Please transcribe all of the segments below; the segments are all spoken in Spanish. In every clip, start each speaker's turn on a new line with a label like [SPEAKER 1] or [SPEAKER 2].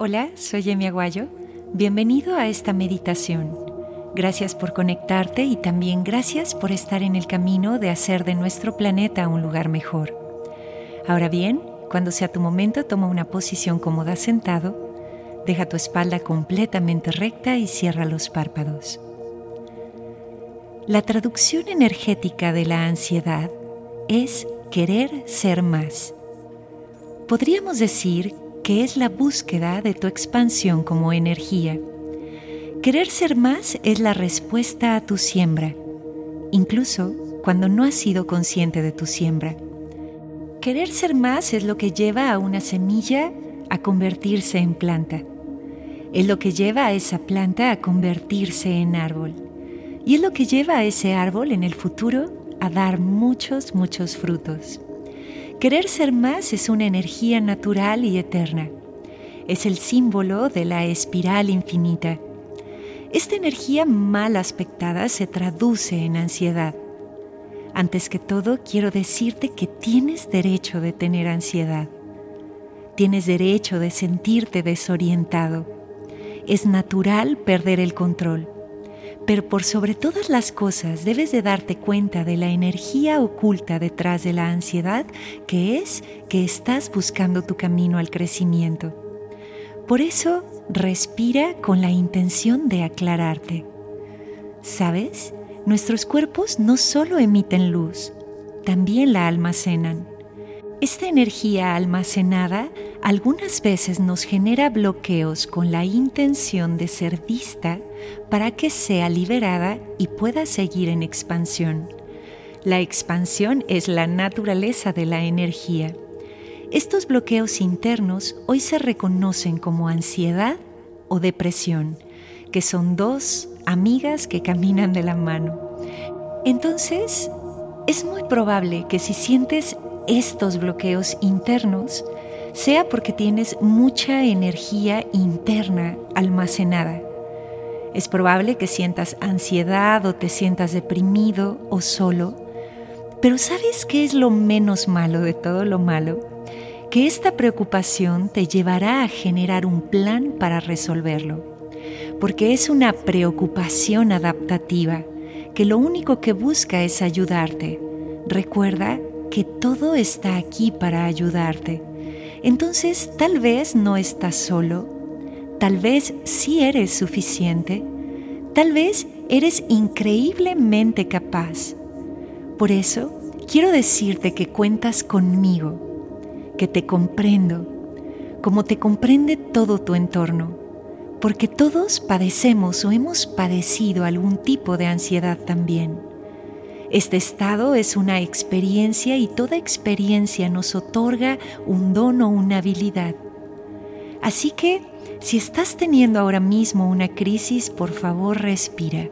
[SPEAKER 1] Hola, soy Emi Aguayo. Bienvenido a esta meditación. Gracias por conectarte y también gracias por estar en el camino de hacer de nuestro planeta un lugar mejor. Ahora bien, cuando sea tu momento, toma una posición cómoda sentado, deja tu espalda completamente recta y cierra los párpados. La traducción energética de la ansiedad es querer ser más. Podríamos decir que es la búsqueda de tu expansión como energía. Querer ser más es la respuesta a tu siembra, incluso cuando no has sido consciente de tu siembra. Querer ser más es lo que lleva a una semilla a convertirse en planta. Es lo que lleva a esa planta a convertirse en árbol. Y es lo que lleva a ese árbol en el futuro a dar muchos, muchos frutos. Querer ser más es una energía natural y eterna. Es el símbolo de la espiral infinita. Esta energía mal aspectada se traduce en ansiedad. Antes que todo, quiero decirte que tienes derecho de tener ansiedad. Tienes derecho de sentirte desorientado. Es natural perder el control pero por sobre todas las cosas debes de darte cuenta de la energía oculta detrás de la ansiedad, que es que estás buscando tu camino al crecimiento. Por eso, respira con la intención de aclararte. ¿Sabes? Nuestros cuerpos no solo emiten luz, también la almacenan. Esta energía almacenada algunas veces nos genera bloqueos con la intención de ser vista para que sea liberada y pueda seguir en expansión. La expansión es la naturaleza de la energía. Estos bloqueos internos hoy se reconocen como ansiedad o depresión, que son dos amigas que caminan de la mano. Entonces, es muy probable que si sientes estos bloqueos internos, sea porque tienes mucha energía interna almacenada. Es probable que sientas ansiedad o te sientas deprimido o solo, pero ¿sabes qué es lo menos malo de todo lo malo? Que esta preocupación te llevará a generar un plan para resolverlo, porque es una preocupación adaptativa que lo único que busca es ayudarte. Recuerda que todo está aquí para ayudarte. Entonces tal vez no estás solo, tal vez sí eres suficiente, tal vez eres increíblemente capaz. Por eso quiero decirte que cuentas conmigo, que te comprendo, como te comprende todo tu entorno, porque todos padecemos o hemos padecido algún tipo de ansiedad también. Este estado es una experiencia y toda experiencia nos otorga un don o una habilidad. Así que, si estás teniendo ahora mismo una crisis, por favor respira.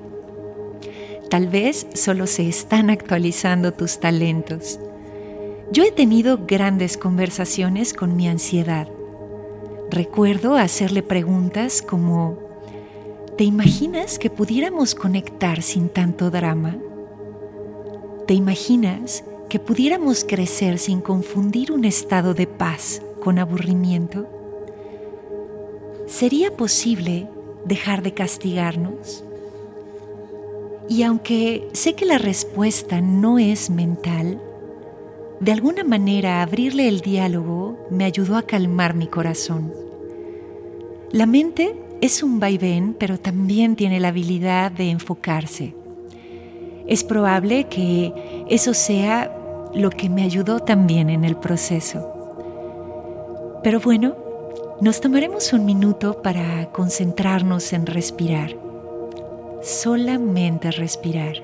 [SPEAKER 1] Tal vez solo se están actualizando tus talentos. Yo he tenido grandes conversaciones con mi ansiedad. Recuerdo hacerle preguntas como, ¿te imaginas que pudiéramos conectar sin tanto drama? ¿Te imaginas que pudiéramos crecer sin confundir un estado de paz con aburrimiento? ¿Sería posible dejar de castigarnos? Y aunque sé que la respuesta no es mental, de alguna manera abrirle el diálogo me ayudó a calmar mi corazón. La mente es un vaivén, pero también tiene la habilidad de enfocarse es probable que eso sea lo que me ayudó también en el proceso. Pero bueno, nos tomaremos un minuto para concentrarnos en respirar. Solamente respirar.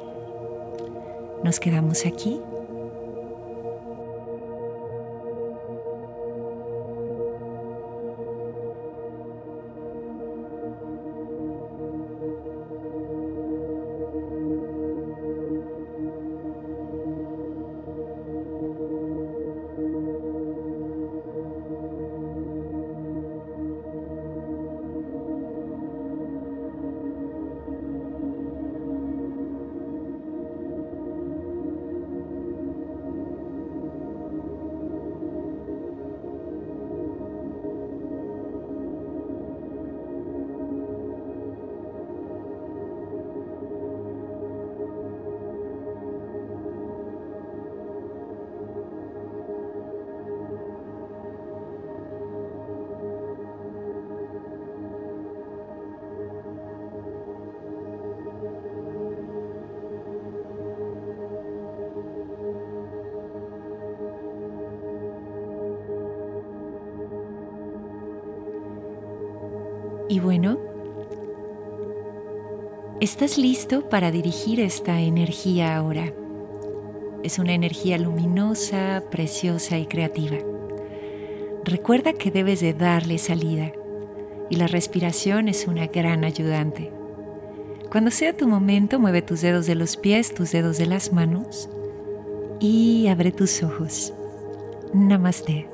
[SPEAKER 1] Nos quedamos aquí Y bueno, estás listo para dirigir esta energía ahora. Es una energía luminosa, preciosa y creativa. Recuerda que debes de darle salida y la respiración es una gran ayudante. Cuando sea tu momento, mueve tus dedos de los pies, tus dedos de las manos y abre tus ojos. Namaste.